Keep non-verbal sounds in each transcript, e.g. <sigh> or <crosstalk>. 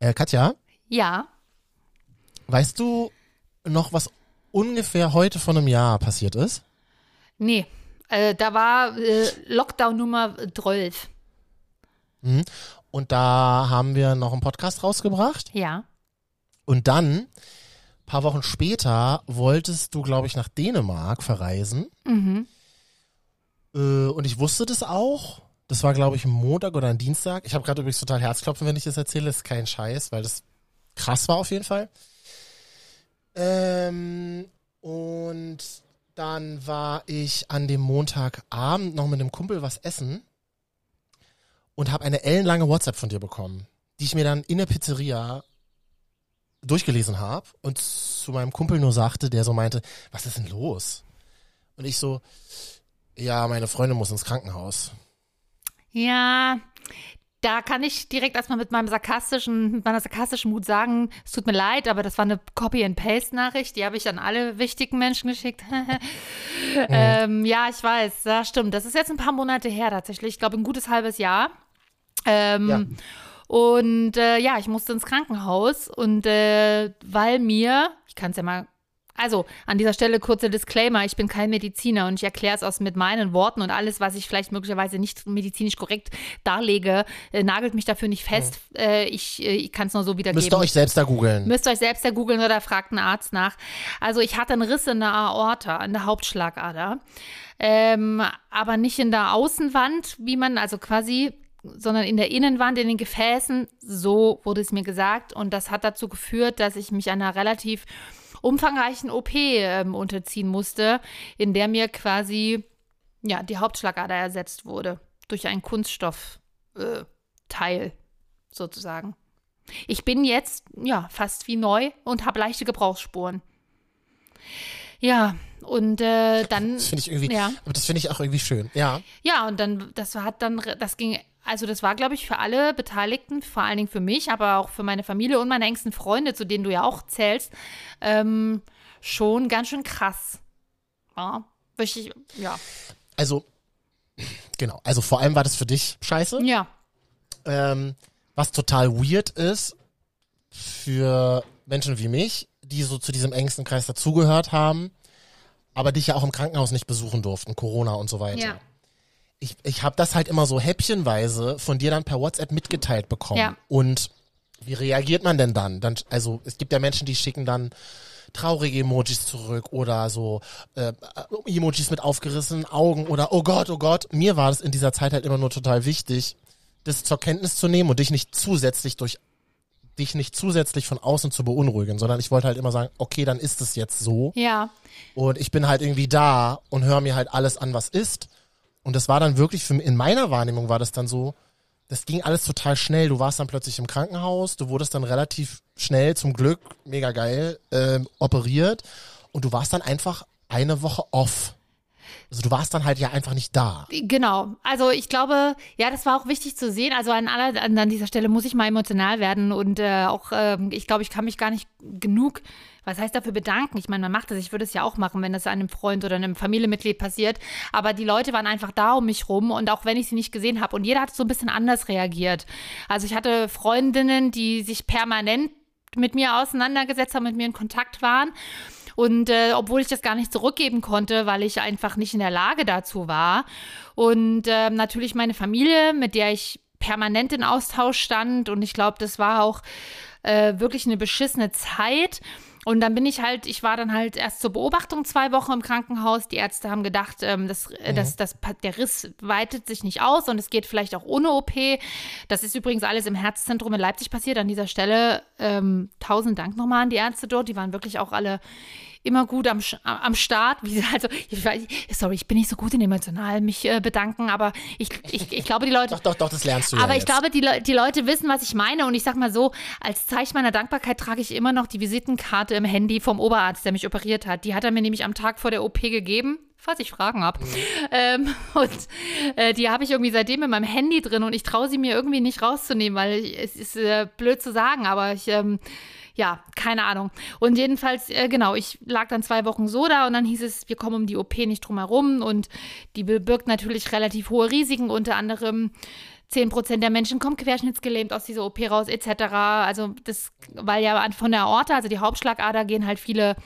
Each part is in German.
Äh, Katja, Ja. weißt du noch, was ungefähr heute vor einem Jahr passiert ist? Nee. Äh, da war äh, Lockdown Nummer 12. Und da haben wir noch einen Podcast rausgebracht. Ja. Und dann, paar Wochen später, wolltest du, glaube ich, nach Dänemark verreisen. Mhm. Äh, und ich wusste das auch. Das war, glaube ich, ein Montag oder ein Dienstag. Ich habe gerade übrigens total Herzklopfen, wenn ich das erzähle. Das ist kein Scheiß, weil das krass war auf jeden Fall. Ähm, und dann war ich an dem Montagabend noch mit einem Kumpel was essen und habe eine ellenlange WhatsApp von dir bekommen, die ich mir dann in der Pizzeria durchgelesen habe und zu meinem Kumpel nur sagte, der so meinte, was ist denn los? Und ich so, ja, meine Freundin muss ins Krankenhaus. Ja. Da kann ich direkt erstmal mit meinem sarkastischen, mit meiner sarkastischen Mut sagen, es tut mir leid, aber das war eine Copy-and-Paste-Nachricht, die habe ich an alle wichtigen Menschen geschickt. <laughs> ähm, ja, ich weiß, ja, stimmt. Das ist jetzt ein paar Monate her tatsächlich. Ich glaube, ein gutes halbes Jahr. Ähm, Ja. Und äh, ja, ich musste ins Krankenhaus und äh, weil mir, ich kann es ja mal, also an dieser Stelle kurzer Disclaimer, ich bin kein Mediziner und ich erkläre es aus mit meinen Worten und alles, was ich vielleicht möglicherweise nicht medizinisch korrekt darlege, äh, nagelt mich dafür nicht fest. Äh, ich äh, ich kann es nur so wiedergeben. Müsst ihr euch selbst da googeln. Müsst ihr euch selbst da googeln oder fragt einen Arzt nach. Also ich hatte einen Riss in der Aorta, in der Hauptschlagader. Ähm, aber nicht in der Außenwand, wie man, also quasi, sondern in der Innenwand, in den Gefäßen. So wurde es mir gesagt. Und das hat dazu geführt, dass ich mich einer relativ umfangreichen OP ähm, unterziehen musste, in der mir quasi ja, die Hauptschlagader ersetzt wurde. Durch einen Kunststoffteil äh, sozusagen. Ich bin jetzt ja fast wie neu und habe leichte Gebrauchsspuren. Ja, und äh, dann. Das finde ich irgendwie, Ja. aber das finde ich auch irgendwie schön. Ja. Ja, und dann, das hat dann, das ging, also das war, glaube ich, für alle Beteiligten, vor allen Dingen für mich, aber auch für meine Familie und meine engsten Freunde, zu denen du ja auch zählst, ähm, schon ganz schön krass. Ja, richtig, ja. Also, genau. Also vor allem war das für dich scheiße. Ja, Ähm, was total weird ist für Menschen wie mich, die so zu diesem engsten Kreis dazugehört haben, aber dich ja auch im Krankenhaus nicht besuchen durften, Corona und so weiter. ja. Ich, ich habe das halt immer so häppchenweise von dir dann per WhatsApp mitgeteilt bekommen. Ja. Und wie reagiert man denn dann? dann? Also es gibt ja Menschen, die schicken dann traurige Emojis zurück oder so äh, Emojis mit aufgerissenen Augen oder oh Gott, oh Gott. Mir war das in dieser Zeit halt immer nur total wichtig, das zur Kenntnis zu nehmen und dich nicht zusätzlich durch dich nicht zusätzlich von außen zu beunruhigen, sondern ich wollte halt immer sagen, okay, dann ist es jetzt so. Ja, Und ich bin halt irgendwie da und höre mir halt alles an, was ist. Und das war dann wirklich für in meiner Wahrnehmung war das dann so, das ging alles total schnell. Du warst dann plötzlich im Krankenhaus, du wurdest dann relativ schnell, zum Glück, mega geil, ähm, operiert. Und du warst dann einfach eine Woche off. Also du warst dann halt ja einfach nicht da. Genau. Also ich glaube, ja, das war auch wichtig zu sehen. Also an, aller, an, an dieser Stelle muss ich mal emotional werden und äh, auch, ähm, ich glaube, ich kann mich gar nicht genug, was heißt dafür bedanken? Ich meine, man macht das, ich würde es ja auch machen, wenn das einem Freund oder einem Familienmitglied passiert. Aber die Leute waren einfach da um mich rum und auch wenn ich sie nicht gesehen habe und jeder hat so ein bisschen anders reagiert. Also ich hatte Freundinnen, die sich permanent mit mir auseinandergesetzt haben, mit mir in Kontakt waren. Und äh, obwohl ich das gar nicht zurückgeben konnte, weil ich einfach nicht in der Lage dazu war. Und ähm, natürlich meine Familie, mit der ich permanent in Austausch stand. Und ich glaube, das war auch äh, wirklich eine beschissene Zeit. Und dann bin ich halt, ich war dann halt erst zur Beobachtung zwei Wochen im Krankenhaus. Die Ärzte haben gedacht, ähm, das, äh, das, das, der Riss weitet sich nicht aus und es geht vielleicht auch ohne OP. Das ist übrigens alles im Herzzentrum in Leipzig passiert. An dieser Stelle ähm, tausend Dank nochmal an die Ärzte dort. Die waren wirklich auch alle immer gut am, am Start. <laughs> Also, ich, weiß- sorry, ich bin nicht so gut in emotional mich äh, bedanken, aber ich, ich, ich glaube, die Leute. <laughs> Doch, doch, doch, das lernst du ja Aber ich jetzt. glaube, die, Le die Leute wissen, was ich meine. Und ich sag mal so, als Zeichen meiner Dankbarkeit trage ich immer noch die Visitenkarte im Handy vom Oberarzt, der mich operiert hat. Die hat er mir nämlich am Tag vor der OP gegeben. Falls ich Fragen habe. Ähm, <laughs> und äh, die habe ich irgendwie seitdem in meinem Handy drin und ich traue sie mir irgendwie nicht rauszunehmen, weil ich, es ist äh, blöd zu sagen, aber ich, ähm, ja, keine Ahnung. Und jedenfalls, äh, genau, ich lag dann zwei Wochen so da und dann hieß es, wir kommen um die OP nicht drum herum und die birgt natürlich relativ hohe Risiken, unter anderem 10% der Menschen kommen querschnittsgelähmt aus dieser OP raus, etc. Also das, weil ja von der Aorta, also die Hauptschlagader, gehen halt viele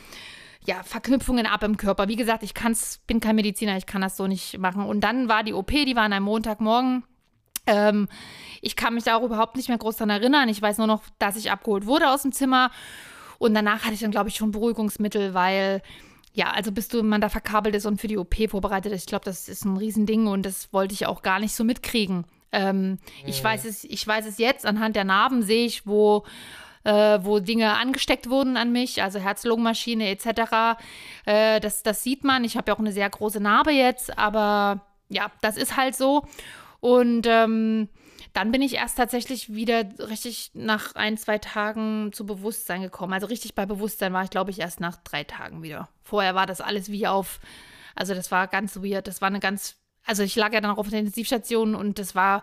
ja, Verknüpfungen ab im Körper. Wie gesagt, ich kann's, bin kein Mediziner, ich kann das so nicht machen. Und dann war die OP, die war an einem Montagmorgen. Ähm, ich kann mich da auch überhaupt nicht mehr groß daran erinnern. Ich weiß nur noch, dass ich abgeholt wurde aus dem Zimmer. Und danach hatte ich dann, glaube ich, schon Beruhigungsmittel, weil ja, also bis du man da verkabelt ist und für die OP vorbereitet ist, ich glaube, das ist ein Riesending und das wollte ich auch gar nicht so mitkriegen. Ähm, mhm. ich, weiß es, ich weiß es jetzt, anhand der Narben sehe ich, wo, äh, wo Dinge angesteckt wurden an mich, also Herz-Lungen-Maschine etc. Äh, das, das sieht man. Ich habe ja auch eine sehr große Narbe jetzt, aber ja, das ist halt so. Und ähm, dann bin ich erst tatsächlich wieder richtig nach ein, zwei Tagen zu Bewusstsein gekommen. Also richtig bei Bewusstsein war ich, glaube ich, erst nach drei Tagen wieder. Vorher war das alles wie auf, also das war ganz weird. Das war eine ganz, also ich lag ja dann auch auf der Intensivstation und das war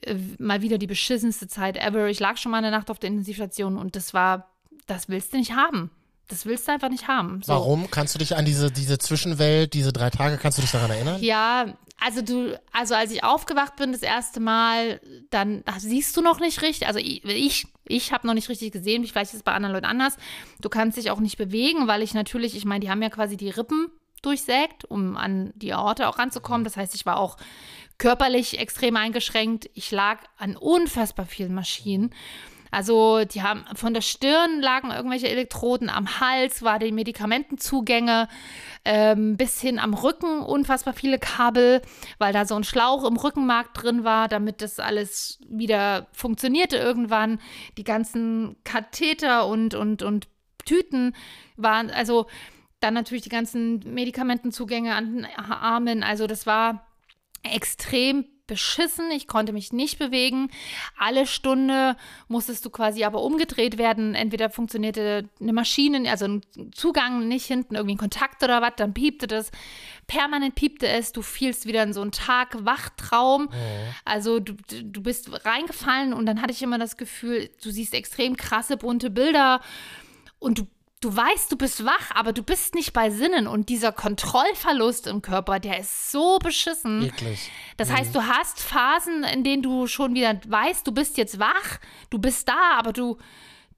äh, mal wieder die beschissenste Zeit ever. Ich lag schon mal eine Nacht auf der Intensivstation und das war, das willst du nicht haben. Das willst du einfach nicht haben. So. Warum? Kannst du dich an diese, diese Zwischenwelt, diese drei Tage, kannst du dich daran erinnern? Ja, also du, also als ich aufgewacht bin das erste Mal, dann siehst du noch nicht richtig. Also ich, ich, ich habe noch nicht richtig gesehen, vielleicht ist es bei anderen Leuten anders. Du kannst dich auch nicht bewegen, weil ich natürlich, ich meine, die haben ja quasi die Rippen durchsägt, um an die Aorte auch ranzukommen. Das heißt, ich war auch körperlich extrem eingeschränkt. Ich lag an unfassbar vielen Maschinen. Also die haben von der Stirn lagen irgendwelche Elektroden, am Hals war die Medikamentenzugänge, ähm, bis hin am Rücken unfassbar viele Kabel, weil da so ein Schlauch im Rückenmark drin war, damit das alles wieder funktionierte irgendwann. Die ganzen Katheter und, und, und Tüten waren, also dann natürlich die ganzen Medikamentenzugänge an den Armen. Also das war extrem beschissen, ich konnte mich nicht bewegen. Alle Stunde musstest du quasi aber umgedreht werden. Entweder funktionierte eine Maschine, also ein Zugang nicht hinten, irgendwie ein Kontakt oder was, dann piepte das. Permanent piepte es, du fielst wieder in so einen Tag-Wachtraum. Oh. Also du, du bist reingefallen und dann hatte ich immer das Gefühl, du siehst extrem krasse, bunte Bilder und du du weißt, du bist wach, aber du bist nicht bei Sinnen. Und dieser Kontrollverlust im Körper, der ist so beschissen. Wirklich. Das mhm. heißt, du hast Phasen, in denen du schon wieder weißt, du bist jetzt wach, du bist da, aber du,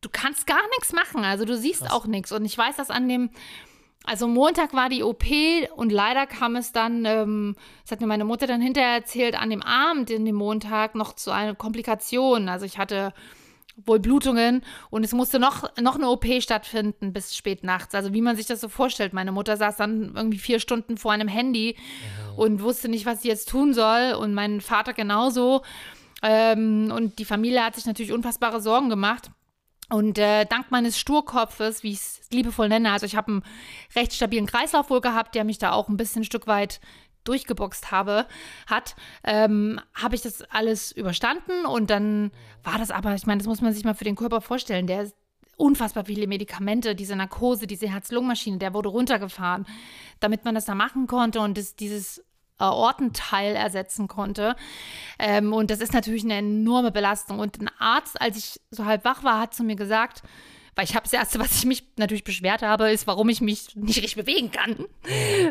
du kannst gar nichts machen. Also du siehst Krass. auch nichts. Und ich weiß, dass an dem, also Montag war die OP und leider kam es dann, ähm, das hat mir meine Mutter dann hinterher erzählt, an dem Abend in dem Montag noch zu einer Komplikation. Also ich hatte wohl Blutungen und es musste noch, noch eine OP stattfinden bis spät nachts. Also wie man sich das so vorstellt. Meine Mutter saß dann irgendwie vier Stunden vor einem Handy mhm. und wusste nicht, was sie jetzt tun soll und mein Vater genauso. Ähm, und die Familie hat sich natürlich unfassbare Sorgen gemacht. Und äh, dank meines Sturkopfes, wie ich es liebevoll nenne, also ich habe einen recht stabilen Kreislauf wohl gehabt, der mich da auch ein bisschen ein Stück weit durchgeboxt habe, hat, ähm, habe ich das alles überstanden und dann war das aber, ich meine, das muss man sich mal für den Körper vorstellen, der unfassbar viele Medikamente, diese Narkose, diese Herz-Lungen-Maschine, der wurde runtergefahren, damit man das da machen konnte und das, dieses Ortenteil ersetzen konnte. Ähm, und das ist natürlich eine enorme Belastung. Und ein Arzt, als ich so halb wach war, hat zu mir gesagt, weil ich habe das Erste, was ich mich natürlich beschwert habe, ist, warum ich mich nicht richtig bewegen kann.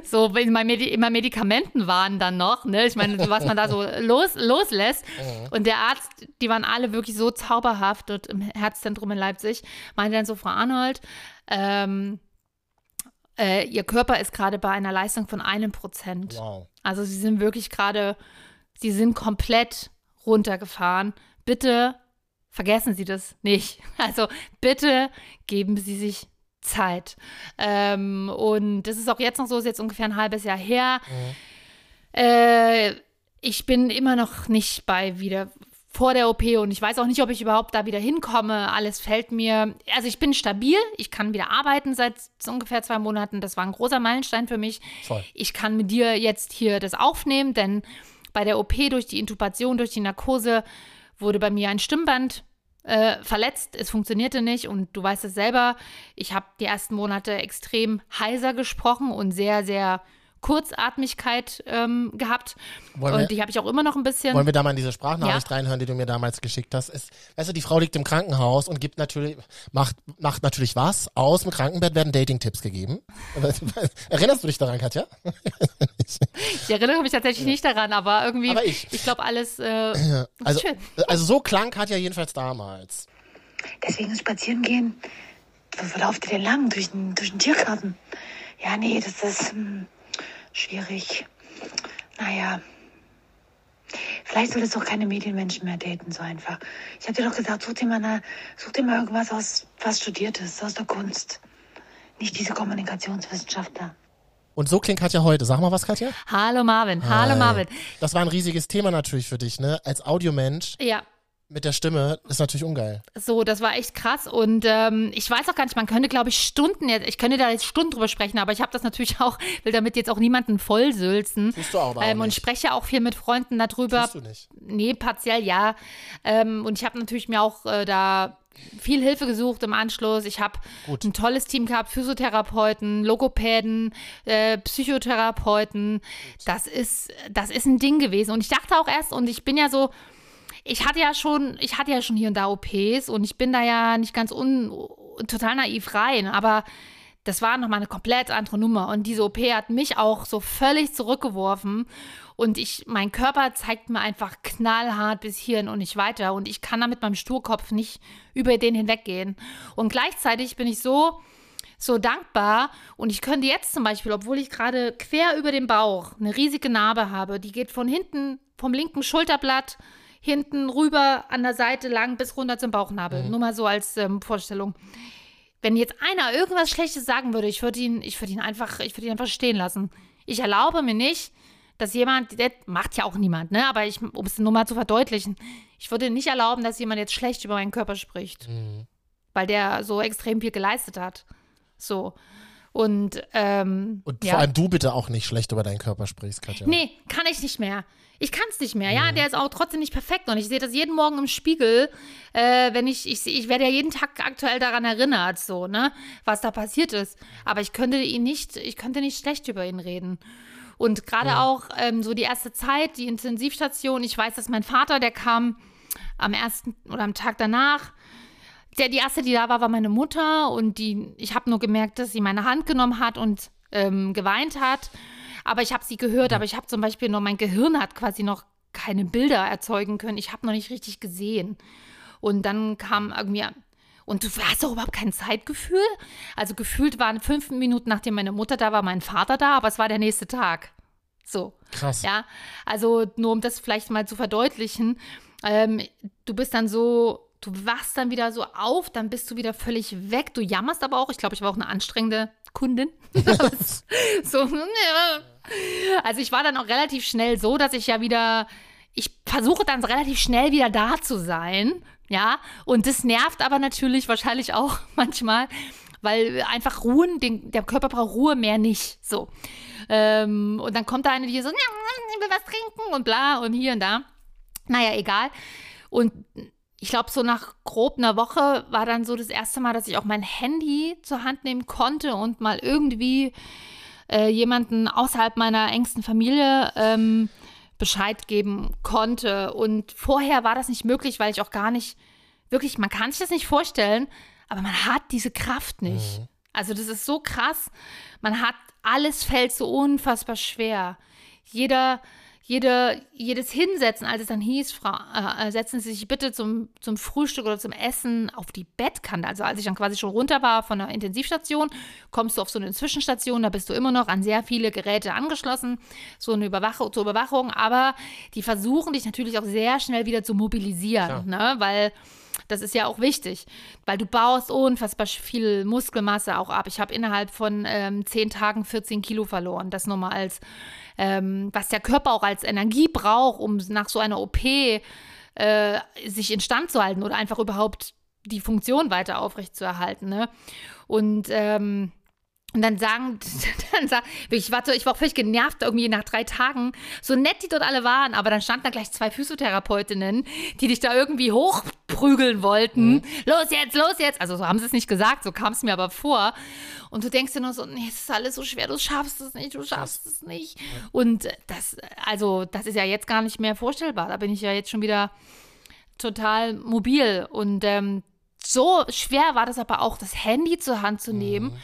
So, wenn immer, Medi immer Medikamenten waren dann noch, ne? Ich meine, was man da so <laughs> los, loslässt. Mhm. Und der Arzt, die waren alle wirklich so zauberhaft dort im Herzzentrum in Leipzig, meinte dann so, Frau Arnold, ähm, äh, ihr Körper ist gerade bei einer Leistung von einem Prozent. Wow. Also sie sind wirklich gerade, sie sind komplett runtergefahren. Bitte vergessen Sie das nicht. <laughs> Also bitte geben Sie sich Zeit. Ähm, und das ist auch jetzt noch so, ist jetzt ungefähr ein halbes Jahr her. Mhm. Äh, ich bin immer noch nicht bei wieder vor der OP und ich weiß auch nicht, ob ich überhaupt da wieder hinkomme. Alles fällt mir. Also ich bin stabil, ich kann wieder arbeiten seit ungefähr zwei Monaten. Das war ein großer Meilenstein für mich. Voll. Ich kann mit dir jetzt hier das aufnehmen, denn bei der OP durch die Intubation, durch die Narkose wurde bei mir ein Stimmband äh, verletzt, es funktionierte nicht und du weißt es selber, ich habe die ersten Monate extrem heiser gesprochen und sehr, sehr Kurzatmigkeit ähm, gehabt. Wollen und wir- die habe ich auch immer noch ein bisschen. Wollen wir da mal in diese Sprachnachricht Ja. reinhören, die du mir damals geschickt hast? Es, weißt du, die Frau liegt im Krankenhaus und gibt natürlich, macht, macht natürlich was. Aus dem Krankenbett werden Dating-Tipps gegeben. <laughs> Erinnerst du dich daran, Katja? <laughs> ich erinnere mich tatsächlich nicht daran, aber irgendwie, Aber ich. ich glaube, alles äh, Also, schön. also so klang Katja jedenfalls damals. Deswegen spazieren gehen. Wo, wo lauft ihr denn lang? Durch den, durch den Tiergarten? Ja, nee, das ist hm, schwierig. Naja. Vielleicht solltest du auch keine Medienmenschen mehr daten, so einfach. Ich hab dir doch gesagt, such dir mal, eine, such dir mal irgendwas aus, was Studiertes, aus der Kunst. Nicht diese Kommunikationswissenschaftler. Und so klingt Katja heute. Sag mal was, Katja? Hallo Marvin, hallo Hi. Marvin. Das war ein riesiges Thema natürlich für dich, ne? Als Audiomensch Ja, mit der Stimme ist natürlich ungeil. so, das war echt krass. Und ähm, ich weiß auch gar nicht, man könnte, glaube ich, Stunden jetzt, ich könnte da jetzt Stunden drüber sprechen, aber ich habe das natürlich <laughs> auch, will damit jetzt auch niemanden vollsülzen. Tust du aber auch ähm, und nicht. spreche auch viel mit Freunden darüber. Tust du nicht. Nee, partiell ja. Ähm, und ich habe natürlich mir auch äh, da viel Hilfe gesucht im Anschluss. Ich habe ein tolles Team gehabt, Physiotherapeuten, Logopäden, äh, Psychotherapeuten. Das ist, das ist ein Ding gewesen. Und ich dachte auch erst, und ich bin ja so, ich hatte ja schon, ich hatte ja schon hier und da OPs und ich bin da ja nicht ganz un, total naiv rein, aber das war nochmal eine komplett andere Nummer. Und diese OP hat mich auch so völlig zurückgeworfen. Und ich, mein Körper zeigt mir einfach knallhart bis hierhin und nicht weiter. Und ich kann da mit meinem Sturkopf nicht über den hinweggehen. Und gleichzeitig bin ich so, so dankbar. Und ich könnte jetzt zum Beispiel, obwohl ich gerade quer über dem Bauch eine riesige Narbe habe, die geht von hinten, vom linken Schulterblatt hinten rüber an der Seite lang bis runter zum Bauchnabel. Nur mal so als ähm, Vorstellung. Wenn jetzt einer irgendwas Schlechtes sagen würde, ich würde ihn, ich würde ihn einfach, ich würde ihn einfach stehen lassen. Ich erlaube mir nicht, dass jemand, das macht ja auch niemand, ne? Aber ich, um es nur mal zu verdeutlichen, ich würde nicht erlauben, dass jemand jetzt schlecht über meinen Körper spricht, weil der so extrem viel geleistet hat. So. Und, ähm, Und ja. vor allem du bitte auch nicht schlecht über deinen Körper sprichst, Katja. Nee, kann ich nicht mehr. Ich kann es nicht mehr. Ja, der ist auch trotzdem nicht perfekt. Und ich sehe das jeden Morgen im Spiegel, äh, wenn ich, ich, ich werde ja jeden Tag aktuell daran erinnert, so, ne, was da passiert ist. Aber ich könnte ihn nicht, ich könnte nicht schlecht über ihn reden. Und gerade auch ähm, so die erste Zeit, die Intensivstation, ich weiß, dass mein Vater, der kam am ersten oder am Tag danach, der, die erste, die da war, war meine Mutter und die, ich habe nur gemerkt, dass sie meine Hand genommen hat und ähm, geweint hat. Aber ich habe sie gehört, aber ich habe zum Beispiel noch, mein Gehirn hat quasi noch keine Bilder erzeugen können. Ich habe noch nicht richtig gesehen. Und dann kam irgendwie, und du hast doch überhaupt kein Zeitgefühl? Also gefühlt waren fünf Minuten, nachdem meine Mutter da war, mein Vater da, aber es war der nächste Tag. So. Krass. Ja, also nur um das vielleicht mal zu verdeutlichen, ähm, du bist dann so, du wachst dann wieder so auf, dann bist du wieder völlig weg. Du jammerst aber auch. Ich glaube, ich war auch eine anstrengende Kundin. <laughs> so. Also ich war dann auch relativ schnell so, dass ich ja wieder, ich versuche dann relativ schnell wieder da zu sein. Ja, und das nervt aber natürlich wahrscheinlich auch <laughs> manchmal, weil einfach ruhen, den, der Körper braucht Ruhe, mehr nicht. So. Ähm, und dann kommt da eine, die so, ich will was trinken und bla und hier und da. Naja, egal. Und ich glaube, so nach grob einer Woche war dann so das erste Mal, dass ich auch mein Handy zur Hand nehmen konnte und mal irgendwie äh, jemanden außerhalb meiner engsten Familie ähm, Bescheid geben konnte. Und vorher war das nicht möglich, weil ich auch gar nicht, wirklich, man kann sich das nicht vorstellen, aber man hat diese Kraft nicht. Also das ist so krass. Man hat, alles fällt so unfassbar schwer. Jeder, jede, jedes Hinsetzen, als es dann hieß, Frau, äh, setzen Sie sich bitte zum, zum Frühstück oder zum Essen auf die Bettkante. Also als ich dann quasi schon runter war von der Intensivstation, kommst du auf so eine Zwischenstation, da bist du immer noch an sehr viele Geräte angeschlossen, so eine Überwachung, zur Überwachung, aber die versuchen dich natürlich auch sehr schnell wieder zu mobilisieren, ne? weil das ist ja auch wichtig, weil du baust unfassbar viel Muskelmasse auch ab. Ich habe innerhalb von ähm, zehn Tagen 14 Kilo verloren. Das nochmal als, ähm, was der Körper auch als Energie braucht, um nach so einer OP äh, sich instand zu halten oder einfach überhaupt die Funktion weiter aufrechtzuerhalten. Ne? Und ähm, Und dann sagen, <laughs> dann sagen, ich war, so, ich war auch völlig genervt irgendwie nach drei Tagen, so nett die dort alle waren, aber dann standen da gleich zwei Physiotherapeutinnen, die dich da irgendwie hochprügeln wollten. Mhm. Los jetzt, los jetzt. Also so haben sie es nicht gesagt, so kam es mir aber vor. Und du denkst dir nur so, nee, es ist alles so schwer, du schaffst es nicht, du schaffst es nicht. Und das, also das ist ja jetzt gar nicht mehr vorstellbar. Da bin ich ja jetzt schon wieder total mobil. Und ähm, so schwer war das aber auch, das Handy zur Hand zu nehmen. Mhm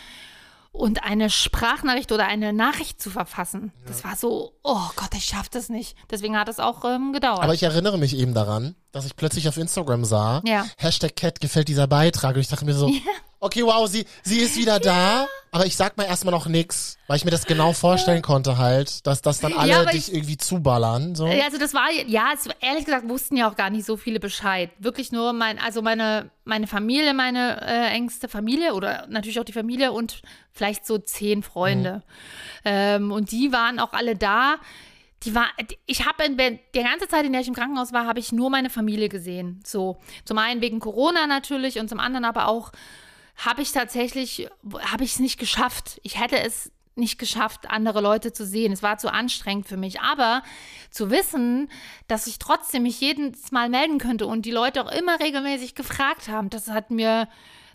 und eine Sprachnachricht oder eine Nachricht zu verfassen. Ja. Das war so, oh Gott, ich schaff das nicht. Deswegen hat es auch ähm, gedauert. Aber ich erinnere mich eben daran, dass ich plötzlich auf Instagram sah, ja. Hashtag Cat gefällt dieser Beitrag und ich dachte mir so, ja okay, wow, sie, sie ist wieder da. Aber ich sag mal erstmal noch nix, weil ich mir das genau vorstellen konnte halt, dass das dann alle ja, dich ich, irgendwie zuballern. So. Also das war, ja, es, ehrlich gesagt wussten ja auch gar nicht so viele Bescheid. Wirklich nur mein, also meine, meine Familie, meine äh, engste Familie oder natürlich auch die Familie und vielleicht so zehn Freunde. Mhm. Ähm, und die waren auch alle da. Die war, ich habe die ganze Zeit, in der ich im Krankenhaus war, habe ich nur meine Familie gesehen. So, zum einen wegen Corona natürlich und zum anderen aber auch habe ich tatsächlich, habe ich es nicht geschafft. Ich hätte es nicht geschafft, andere Leute zu sehen. Es war zu anstrengend für mich. Aber zu wissen, dass ich trotzdem mich jedes Mal melden könnte und die Leute auch immer regelmäßig gefragt haben, das hat mir,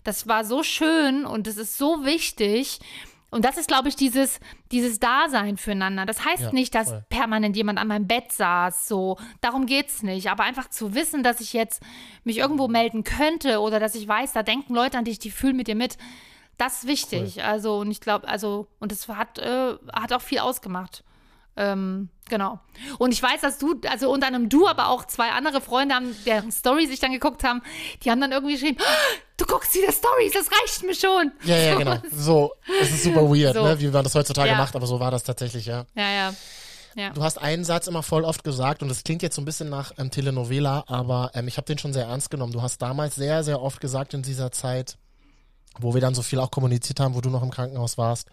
das war so schön und es ist so wichtig. Und das ist, glaube ich, dieses, dieses Dasein füreinander. Das heißt ja, nicht, dass voll. permanent jemand an meinem Bett saß. So, darum geht's nicht. Aber einfach zu wissen, dass ich jetzt mich irgendwo melden könnte oder dass ich weiß, da denken Leute an dich, die fühlen mit dir mit. Das ist wichtig. Cool. Also, und ich glaube, also, und das hat, äh, hat auch viel ausgemacht. Ähm, genau. Und ich weiß, dass du, also unter einem Du, aber auch zwei andere Freunde haben, deren Story sich dann geguckt haben, die haben dann irgendwie geschrieben, oh, du guckst wieder Stories, das reicht mir schon. Ja, ja, genau. So, es ist super weird, so. ne? wie man das heutzutage ja. macht, aber so war das tatsächlich, ja. Ja, ja. Ja. Du hast einen Satz immer voll oft gesagt und das klingt jetzt so ein bisschen nach ähm, Telenovela, aber ähm, ich habe den schon sehr ernst genommen. Du hast damals sehr, sehr oft gesagt in dieser Zeit, wo wir dann so viel auch kommuniziert haben, wo du noch im Krankenhaus warst,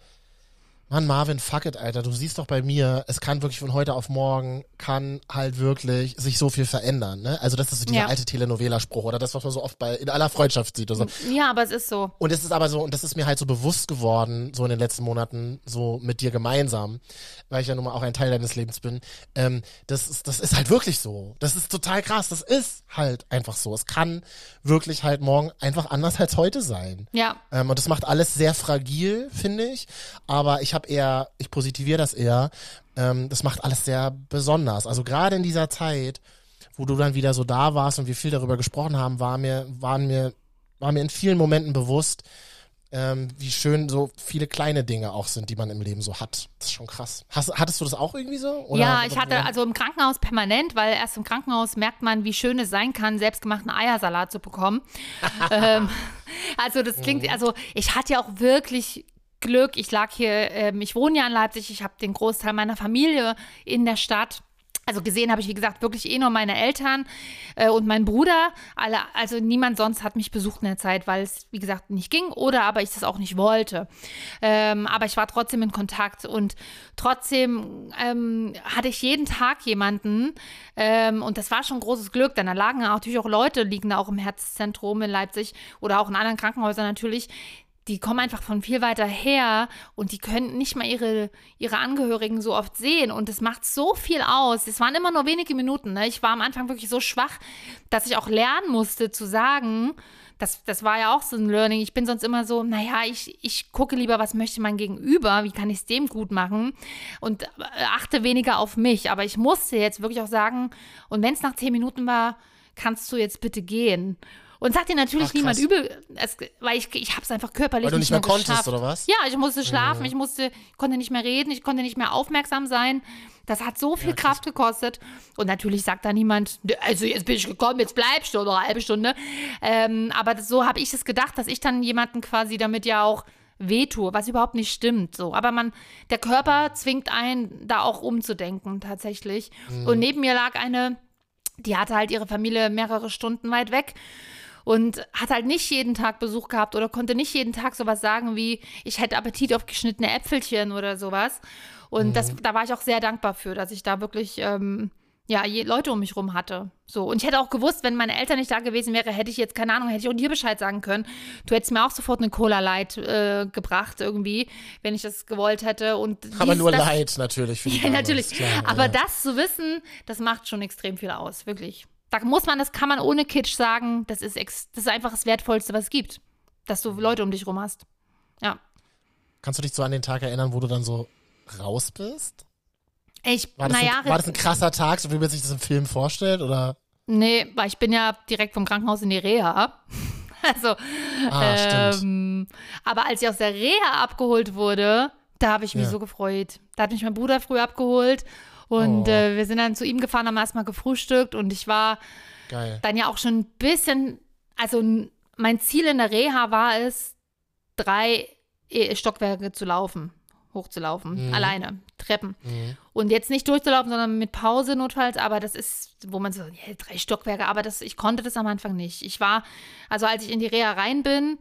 Mann, Marvin, fuck it, Alter. Du siehst doch bei mir, es kann wirklich von heute auf morgen, kann halt wirklich sich so viel verändern, ne? Also das ist so dieser ja. alte Telenovela-Spruch oder das, was man so oft bei, in aller Freundschaft sieht. Oder so. Ja, aber es ist so. Und es ist aber so, und das ist mir halt so bewusst geworden, so in den letzten Monaten, so mit dir gemeinsam, weil ich ja nun mal auch ein Teil deines Lebens bin. Ähm, das, ist, das ist halt wirklich so. Das ist total krass. Das ist halt einfach so. Es kann wirklich halt morgen einfach anders als heute sein. Ja. Ähm, und das macht alles sehr fragil, finde ich. Aber ich habe eher, ich positiviere das eher. Ähm, das macht alles sehr besonders. Also gerade in dieser Zeit, wo du dann wieder so da warst und wir viel darüber gesprochen haben, war mir, waren mir, war mir in vielen Momenten bewusst, ähm, wie schön so viele kleine Dinge auch sind, die man im Leben so hat. Das ist schon krass. Hast, hattest du das auch irgendwie so? Oder ja, ich hatte also im Krankenhaus permanent, weil erst im Krankenhaus merkt man, wie schön es sein kann, selbstgemachten Eiersalat zu bekommen. <laughs> ähm, also das klingt, mhm. also ich hatte ja auch wirklich Glück. Ich lag hier, ähm, ich wohne ja in Leipzig, ich habe den Großteil meiner Familie in der Stadt. Also gesehen habe ich, wie gesagt, wirklich eh nur meine Eltern äh, und mein Bruder. Alle, also niemand sonst hat mich besucht in der Zeit, weil es, wie gesagt, nicht ging oder aber ich das auch nicht wollte. Ähm, aber ich war trotzdem in Kontakt und trotzdem ähm, hatte ich jeden Tag jemanden ähm, und das war schon großes Glück, denn da lagen natürlich auch Leute, liegen da auch im Herzzentrum in Leipzig oder auch in anderen Krankenhäusern natürlich, die kommen einfach von viel weiter her und die können nicht mal ihre, ihre Angehörigen so oft sehen. Und es macht so viel aus. Es waren immer nur wenige Minuten. Ne? Ich war am Anfang wirklich so schwach, dass ich auch lernen musste zu sagen, das, das war ja auch so ein Learning. Ich bin sonst immer so, naja, ich, ich gucke lieber, was möchte mein Gegenüber, wie kann ich es dem gut machen und äh, achte weniger auf mich. Aber ich musste jetzt wirklich auch sagen, und wenn es nach zehn Minuten war, kannst du jetzt bitte gehen. Und sagt dir natürlich Ach, niemand übel, es, weil ich, ich habe es einfach körperlich weil du nicht mehr, mehr konntest, geschafft. oder was? Ja, ich musste schlafen, mhm. ich musste, konnte nicht mehr reden, ich konnte nicht mehr aufmerksam sein. Das hat so viel ja, Kraft gekostet. Und natürlich sagt da niemand, also jetzt bin ich gekommen, jetzt bleibst du noch eine halbe Stunde. Ähm, aber das, so habe ich es gedacht, dass ich dann jemanden quasi damit ja auch wehtue, was überhaupt nicht stimmt. So. Aber man, der Körper zwingt einen, da auch umzudenken, tatsächlich. Mhm. Und neben mir lag eine, die hatte halt ihre Familie mehrere Stunden weit weg und hat halt nicht jeden Tag Besuch gehabt oder konnte nicht jeden Tag sowas sagen wie, ich hätte Appetit auf geschnittene Äpfelchen oder sowas. Und mhm. das, da war ich auch sehr dankbar für, dass ich da wirklich ähm, ja, Leute um mich rum hatte. So. Und ich hätte auch gewusst, wenn meine Eltern nicht da gewesen wären, hätte ich jetzt, keine Ahnung, hätte ich auch dir Bescheid sagen können. Du hättest mir auch sofort eine Cola Light äh, gebracht, irgendwie, wenn ich das gewollt hätte. Und Aber dies, nur das, Light natürlich für die <laughs> Ja, Dame, natürlich. Klar, Aber ja. das zu wissen, das macht schon extrem viel aus, wirklich. Da muss man, das kann man ohne Kitsch sagen, das ist, ex, das ist einfach das Wertvollste, was es gibt. Dass du Leute um dich rum hast. Ja. Kannst du dich so an den Tag erinnern, wo du dann so raus bist? Ich, War das, naja, ein, war das ein krasser Tag, so wie man sich das im Film vorstellt? Oder? nee, weil ich bin ja direkt vom Krankenhaus in die Reha. <laughs> Also, Ah, ähm, aber als ich aus der Reha abgeholt wurde, da habe ich mich Ja. so gefreut. Da hat mich mein Bruder früh abgeholt und Oh. äh, wir sind dann zu ihm gefahren, haben erstmal gefrühstückt und ich war Geil. dann ja auch schon ein bisschen, also mein Ziel in der Reha war es, drei eh, Stockwerke zu laufen, hochzulaufen, Mhm. alleine, Treppen. Mhm. Und jetzt nicht durchzulaufen, sondern mit Pause notfalls, aber das ist, wo man so, ja, drei Stockwerke, aber das, ich konnte das am Anfang nicht. Ich war, also als ich in die Reha rein bin,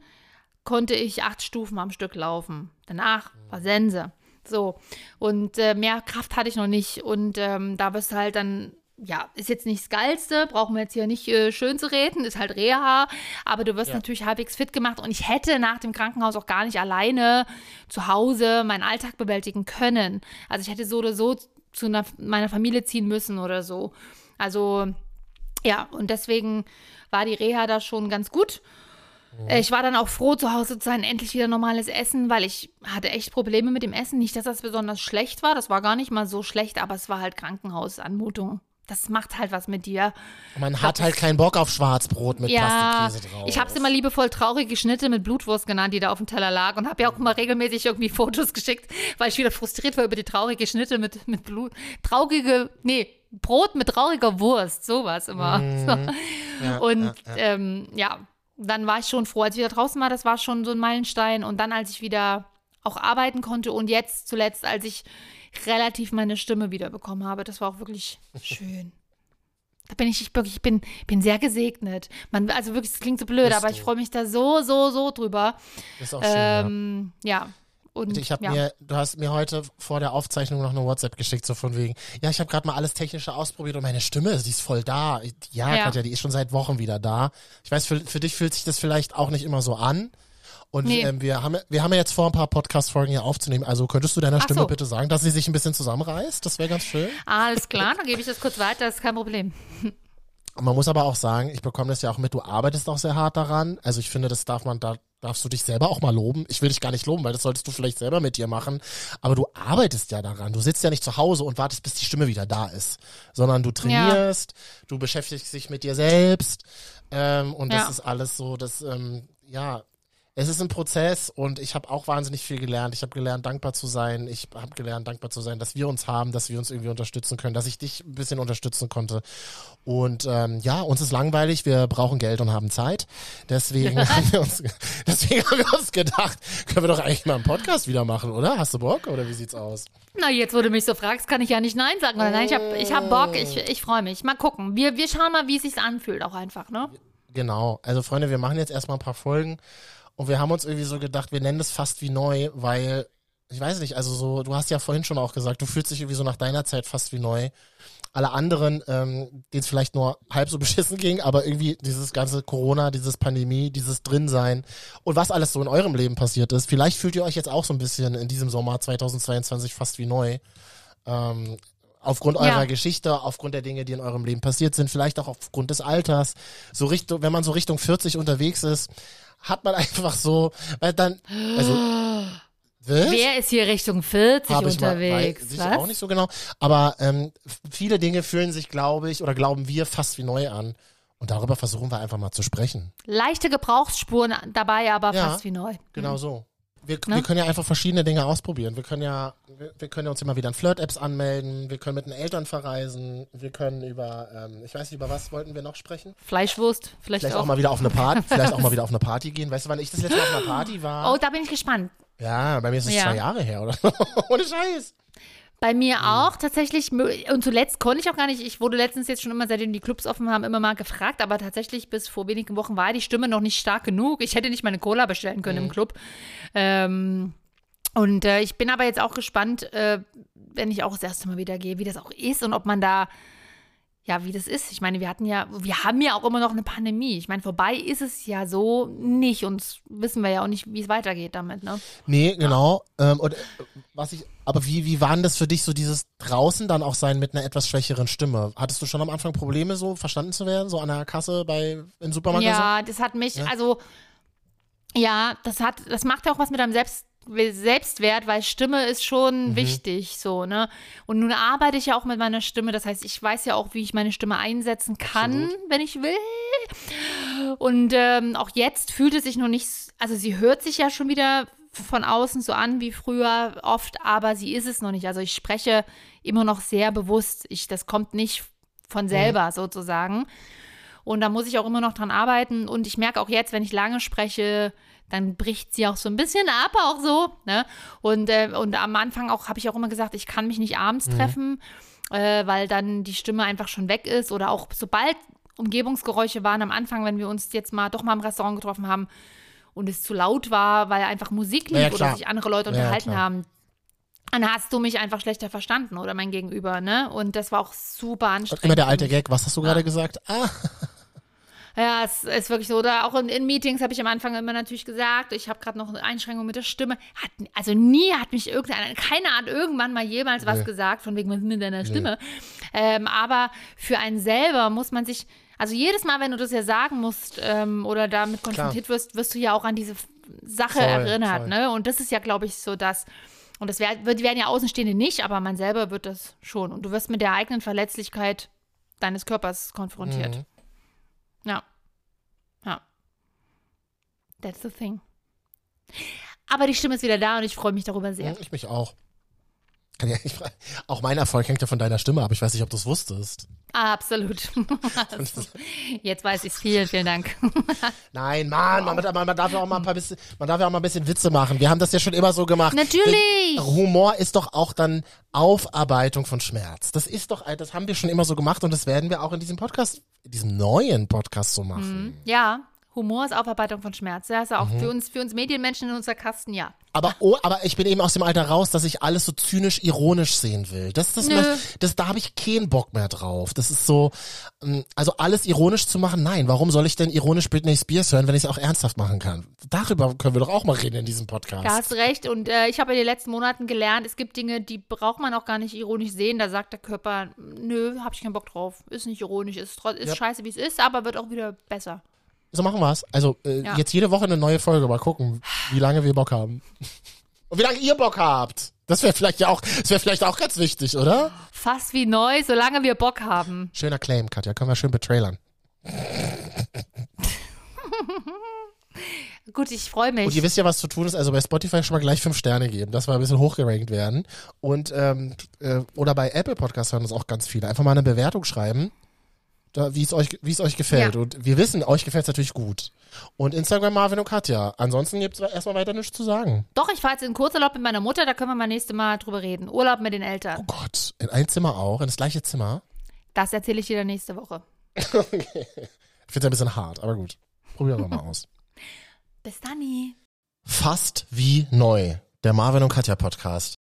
konnte ich acht Stufen am Stück laufen. Danach war Sense. So. Und äh, mehr Kraft hatte ich noch nicht. Und ähm, da wirst du halt dann, ja, ist jetzt nicht das Geilste, brauchen wir jetzt hier nicht äh, schön zu reden, ist halt Reha, aber du wirst Ja. natürlich halbwegs fit gemacht. Und ich hätte nach dem Krankenhaus auch gar nicht alleine zu Hause meinen Alltag bewältigen können. Also ich hätte so oder so zu einer, meiner Familie ziehen müssen oder so. Also ja, und deswegen war die Reha da schon ganz gut. Äh, Ich war dann auch froh, zu Hause zu sein, endlich wieder normales Essen, weil ich hatte echt Probleme mit dem Essen. Nicht, dass das besonders schlecht war, das war gar nicht mal so schlecht, aber es war halt Krankenhausanmutung. Das macht halt was mit dir. Man hat halt keinen Bock auf Schwarzbrot mit Ja, Plastikkäse drauf. ich habe es immer liebevoll traurige Schnitte mit Blutwurst genannt, die da auf dem Teller lag und habe ja auch immer regelmäßig irgendwie Fotos geschickt, weil ich wieder frustriert war über die traurige Schnitte mit, mit Blut. Traurige, nee, Brot mit trauriger Wurst, sowas immer. <laughs> So. Ja, Und ja, ja. Ähm, ja, dann war ich schon froh, als ich wieder draußen war, das war schon so ein Meilenstein. Und dann, als ich wieder auch arbeiten konnte und jetzt zuletzt, als ich relativ meine Stimme wiederbekommen habe, das war auch wirklich schön. Da bin ich, ich wirklich, ich bin, bin sehr gesegnet. Man, also wirklich, es klingt so blöd, Bist aber du. ich freue mich da so, so, so drüber. Ist auch schön, ja. Ähm, ja. Und Ich habe ja. mir, du hast mir heute vor der Aufzeichnung noch eine WhatsApp geschickt, so von wegen, ja, ich habe gerade mal alles Technische ausprobiert und meine Stimme, die ist voll da. Ja, Ja. Katja, die ist schon seit Wochen wieder da. Ich weiß, für, für dich fühlt sich das vielleicht auch nicht immer so an. Und Nee. ähm, wir haben wir haben ja jetzt vor, ein paar Podcast-Folgen hier aufzunehmen. Also könntest du deiner Ach Stimme so. bitte sagen, dass sie sich ein bisschen zusammenreißt? Das wäre ganz schön. Alles klar, dann gebe ich das kurz weiter, das ist kein Problem. Und man muss aber auch sagen, ich bekomme das ja auch mit, du arbeitest auch sehr hart daran. Also ich finde, das darf man, da darfst du dich selber auch mal loben. Ich will dich gar nicht loben, weil das solltest du vielleicht selber mit dir machen. Aber du arbeitest ja daran. Du sitzt ja nicht zu Hause und wartest, bis die Stimme wieder da ist. Sondern du trainierst, du beschäftigst dich mit dir selbst. Ähm, und das Ja. ist alles so, das, ähm, ja, es ist ein Prozess und ich habe auch wahnsinnig viel gelernt. Ich habe gelernt, dankbar zu sein. Ich habe gelernt, dankbar zu sein, dass wir uns haben, dass wir uns irgendwie unterstützen können, dass ich dich ein bisschen unterstützen konnte. Und ähm, ja, uns ist langweilig, wir brauchen Geld und haben Zeit. Deswegen, <laughs> haben wir uns, deswegen haben wir uns gedacht, können wir doch eigentlich mal einen Podcast wieder machen, oder? Hast du Bock oder wie sieht's aus? Na, jetzt, wo du mich so fragst, kann ich ja nicht Nein sagen. Oder nein, ich habe ich hab Bock, ich, ich freue mich. Mal gucken. Wir, wir schauen mal, wie es sich anfühlt, auch einfach, ne? Genau. Also Freunde, wir machen jetzt erstmal ein paar Folgen und wir haben uns irgendwie so gedacht, wir nennen das fast wie neu, weil ich weiß nicht, also so, du hast ja vorhin schon auch gesagt, du fühlst dich irgendwie so nach deiner Zeit fast wie neu. Alle anderen, ähm, denen es vielleicht nur halb so <laughs> beschissen ging, aber irgendwie dieses ganze Corona, dieses Pandemie, dieses Drinsein und was alles so in eurem Leben passiert ist, vielleicht fühlt ihr euch jetzt auch so ein bisschen in diesem Sommer 2022 fast wie neu. Ähm, aufgrund eurer Ja. Geschichte, aufgrund der Dinge, die in eurem Leben passiert sind, vielleicht auch aufgrund des Alters. So Richtung, wenn man so Richtung 40 unterwegs ist, hat man <laughs> einfach so, weil dann, also, was? Wer ist hier Richtung 40 Hab ich mal- unterwegs? weiß ich auch nicht so genau. Aber ähm, viele Dinge fühlen sich, glaube ich, oder glauben wir fast wie neu an. Und darüber versuchen wir einfach mal zu sprechen. Leichte Gebrauchsspuren dabei, aber Ja. fast wie neu. Genau so. Wir, Ne? wir können ja einfach verschiedene Dinge ausprobieren. Wir können ja, wir, wir können ja uns immer wieder in Flirt-Apps anmelden. Wir können mit den Eltern verreisen. Wir können über, ähm, ich weiß nicht, über was wollten wir noch sprechen? Fleischwurst, vielleicht, Vielleicht auch. auch mal wieder auf eine Party, <laughs> vielleicht auch mal wieder auf eine Party gehen. Weißt du, wann ich das letzte Mal auf einer Party war? Oh, da bin ich gespannt. Ja, bei mir ist es Ja. zwei Jahre her, oder? <laughs> Ohne Scheiß. Bei mir Hm. auch tatsächlich. Und zuletzt konnte ich auch gar nicht. Ich wurde letztens jetzt schon immer, seitdem die Clubs offen haben, immer mal gefragt. Aber tatsächlich bis vor wenigen Wochen war die Stimme noch nicht stark genug. Ich hätte nicht meine Cola bestellen können Hm. im Club. Ähm, und äh, ich bin aber jetzt auch gespannt, äh, wenn ich auch das erste Mal wieder gehe, wie das auch ist und ob man da ja, wie das ist. Ich meine, wir hatten ja, wir haben ja auch immer noch eine Pandemie. Ich meine, vorbei ist es ja so nicht und wissen wir ja auch nicht, wie es weitergeht damit, ne? Nee, genau. Ähm, und äh, was ich, aber wie, wie war denn das für dich, so dieses draußen dann auch sein mit einer etwas schwächeren Stimme? Hattest du schon am Anfang Probleme, so verstanden zu werden, so an der Kasse bei im Supermarkt? Ja, das hat mich, Ja. also ja, das hat, das macht ja auch was mit deinem Selbst, Selbstwert, weil Stimme ist schon Mhm. wichtig, so, ne? Und nun arbeite ich ja auch mit meiner Stimme, das heißt, ich weiß ja auch, wie ich meine Stimme einsetzen kann, wenn ich will. Und ähm, auch jetzt fühlt es sich noch nicht, also sie hört sich ja schon wieder von außen so an wie früher oft, aber sie ist es noch nicht. Also ich spreche immer noch sehr bewusst. Ich, das kommt nicht von selber sozusagen. Und da muss ich auch immer noch dran arbeiten. Und ich merke auch jetzt, wenn ich lange spreche, dann bricht sie auch so ein bisschen ab, auch so. Ne? Und, äh, und am Anfang auch habe ich auch immer gesagt, ich kann mich nicht abends treffen, äh, weil dann die Stimme einfach schon weg ist. Oder auch sobald Umgebungsgeräusche waren am Anfang, wenn wir uns jetzt mal doch mal im Restaurant getroffen haben und es zu laut war, weil einfach Musik lief Ja, oder sich andere Leute Ja, unterhalten klar. haben. Dann hast du mich einfach schlechter verstanden oder mein Gegenüber, ne? Und das war auch super anstrengend. Immer der alte. Gag, was hast du gerade gesagt? Ah, Ja, es ist wirklich so. Oder auch in, in Meetings habe ich am Anfang immer natürlich gesagt, ich habe gerade noch eine Einschränkung mit der Stimme. Hat, also nie hat mich irgendeiner, keiner hat irgendwann mal jemals was Nee. gesagt, von wegen, mit deiner Stimme. Ähm, aber für einen selber muss man sich, also jedes Mal, wenn du das ja sagen musst ähm, oder damit konfrontiert wirst, wirst du ja auch an diese Sache Voll, erinnert. voll. Ne? Und das ist ja, glaube ich, so das. Und das wär, wird, werden ja Außenstehende nicht, aber man selber wird das schon. Und du wirst mit der eigenen Verletzlichkeit deines Körpers konfrontiert. Mhm. Ja. Ja. That's the thing. Aber die Stimme ist wieder da und ich freue mich darüber sehr. ich mich auch. Ja auch mein Erfolg hängt ja von deiner Stimme ab. Ich weiß nicht, ob du es wusstest. Absolut. <laughs> Jetzt weiß ich es. Vielen, vielen Dank. <laughs> Nein, Mann, man, man, man darf ja auch mal ein paar bisschen, man darf ja auch mal ein bisschen Witze machen. Wir haben das ja schon immer so gemacht. Natürlich. Humor ist doch auch dann Aufarbeitung von Schmerz. Das ist doch, das haben wir schon immer so gemacht und das werden wir auch in diesem Podcast, in diesem neuen Podcast so machen. Ja, Humor ist Aufarbeitung von Schmerz. Das ist ja auch Mhm. für uns, für uns Medienmenschen in unserer Kasten, ja. Aber, oh, aber ich bin eben aus dem Alter raus, dass ich alles so zynisch ironisch sehen will. Das, das, Nö. das, da habe ich keinen Bock mehr drauf. Das ist so, ähm, also alles ironisch zu machen. Nein, warum soll ich denn ironisch Britney Spears hören, wenn ich es auch ernsthaft machen kann? Darüber können wir doch auch mal reden in diesem Podcast. Da hast recht. Und äh, ich habe in den letzten Monaten gelernt, es gibt Dinge, die braucht man auch gar nicht ironisch sehen. Da sagt der Körper, nö, habe ich keinen Bock drauf. Ist nicht ironisch, ist, ist Ja. scheiße, wie es ist, aber wird auch wieder besser. So machen wir's. Also äh, Ja. jetzt jede Woche eine neue Folge. Mal gucken, wie lange wir Bock haben. <laughs> Und wie lange ihr Bock habt. Das wäre vielleicht ja auch, das wäre vielleicht auch ganz wichtig, oder? Fast wie neu, solange wir Bock haben. Schöner Claim, Katja. Können wir schön betrailern. <laughs> Gut, ich freue mich. Und ihr wisst ja, was zu tun ist. Also bei Spotify schon mal gleich fünf Sterne geben, dass wir ein bisschen hochgerankt werden. Und ähm, äh, oder bei Apple Podcasts hören das auch ganz viele. Einfach mal eine Bewertung schreiben, wie es euch, wie es euch gefällt. Ja. Und wir wissen, euch gefällt es natürlich gut. Und Instagram Marvin und Katja. Ansonsten gibt's erstmal weiter nichts zu sagen. Doch, ich fahre jetzt in Kurzurlaub mit meiner Mutter, da können wir mal nächste Mal drüber reden. Urlaub mit den Oh Eltern. Gott, in ein Zimmer auch, in das gleiche Zimmer. Das erzähle ich dir dann nächste Woche. <laughs> Ich finde es ein bisschen hart, aber gut. Probieren wir mal aus. Bis dann. Fast wie neu. Der Marvin und Katja Podcast.